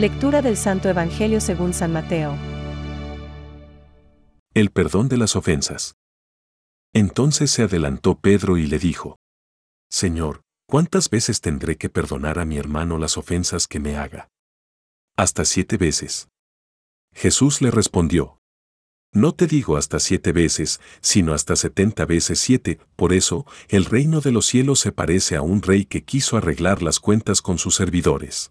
Lectura del Santo Evangelio según San Mateo. El perdón de las ofensas. Entonces se adelantó Pedro y le dijo, Señor, ¿cuántas veces tendré que perdonar a mi hermano las ofensas que me haga? Hasta siete veces. Jesús le respondió, No te digo hasta siete veces, sino hasta setenta veces siete, por eso, el reino de los cielos se parece a un rey que quiso arreglar las cuentas con sus servidores.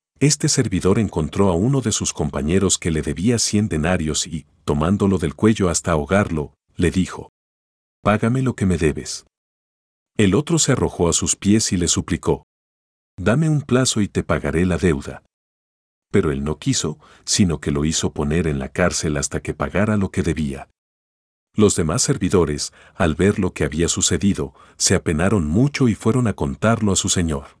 este servidor encontró a uno de sus compañeros que le debía cien denarios y, tomándolo del cuello hasta ahogarlo, le dijo, Págame lo que me debes. El otro se arrojó a sus pies y le suplicó, Dame un plazo y te pagaré la deuda. Pero él no quiso, sino que lo hizo poner en la cárcel hasta que pagara lo que debía. Los demás servidores, al ver lo que había sucedido, se apenaron mucho y fueron a contarlo a su señor.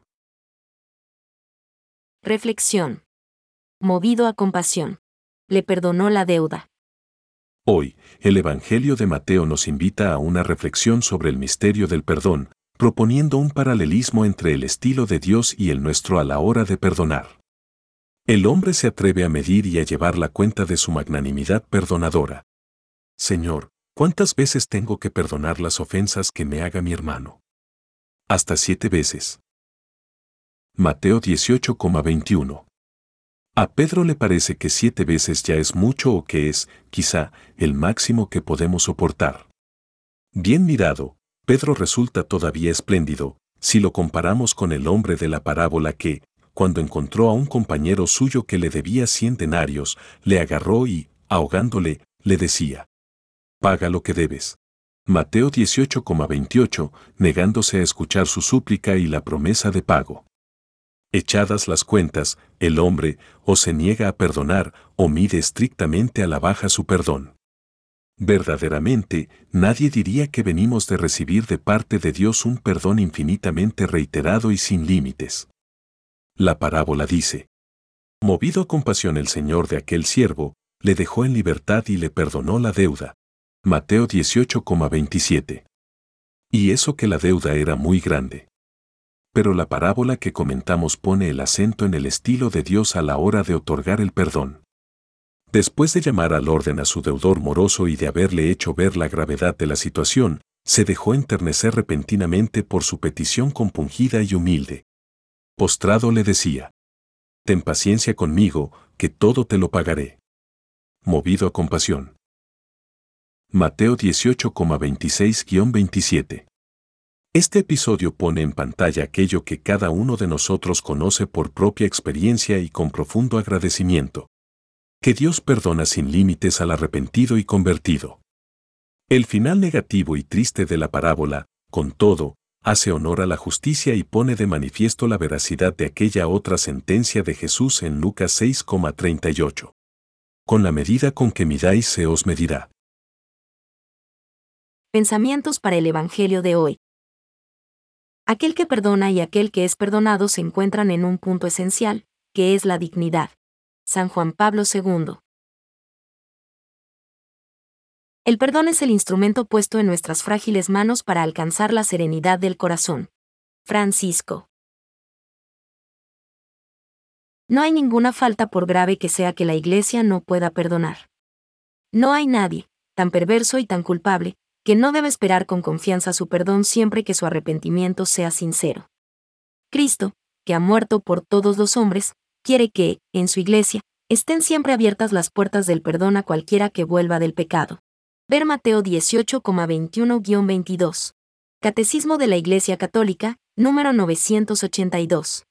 Reflexión. Movido a compasión. Le perdonó la deuda. Hoy, el Evangelio de Mateo nos invita a una reflexión sobre el misterio del perdón, proponiendo un paralelismo entre el estilo de Dios y el nuestro a la hora de perdonar. El hombre se atreve a medir y a llevar la cuenta de su magnanimidad perdonadora. Señor, ¿cuántas veces tengo que perdonar las ofensas que me haga mi hermano? Hasta siete veces. Mateo 18,21. A Pedro le parece que siete veces ya es mucho o que es, quizá, el máximo que podemos soportar. Bien mirado, Pedro resulta todavía espléndido, si lo comparamos con el hombre de la parábola que, cuando encontró a un compañero suyo que le debía cien denarios, le agarró y, ahogándole, le decía, Paga lo que debes. Mateo 18,28, negándose a escuchar su súplica y la promesa de pago. Echadas las cuentas, el hombre o se niega a perdonar o mide estrictamente a la baja su perdón. Verdaderamente, nadie diría que venimos de recibir de parte de Dios un perdón infinitamente reiterado y sin límites. La parábola dice, Movido a compasión el Señor de aquel siervo, le dejó en libertad y le perdonó la deuda. Mateo 18,27. Y eso que la deuda era muy grande. Pero la parábola que comentamos pone el acento en el estilo de Dios a la hora de otorgar el perdón. Después de llamar al orden a su deudor moroso y de haberle hecho ver la gravedad de la situación, se dejó enternecer repentinamente por su petición compungida y humilde. Postrado le decía, Ten paciencia conmigo, que todo te lo pagaré. Movido a compasión. Mateo 18,26-27 este episodio pone en pantalla aquello que cada uno de nosotros conoce por propia experiencia y con profundo agradecimiento. Que Dios perdona sin límites al arrepentido y convertido. El final negativo y triste de la parábola, con todo, hace honor a la justicia y pone de manifiesto la veracidad de aquella otra sentencia de Jesús en Lucas 6,38. Con la medida con que midáis se os medirá. Pensamientos para el Evangelio de hoy. Aquel que perdona y aquel que es perdonado se encuentran en un punto esencial, que es la dignidad. San Juan Pablo II. El perdón es el instrumento puesto en nuestras frágiles manos para alcanzar la serenidad del corazón. Francisco. No hay ninguna falta por grave que sea que la Iglesia no pueda perdonar. No hay nadie, tan perverso y tan culpable, que no debe esperar con confianza su perdón siempre que su arrepentimiento sea sincero. Cristo, que ha muerto por todos los hombres, quiere que, en su iglesia, estén siempre abiertas las puertas del perdón a cualquiera que vuelva del pecado. Ver Mateo 18,21-22. Catecismo de la Iglesia Católica, número 982.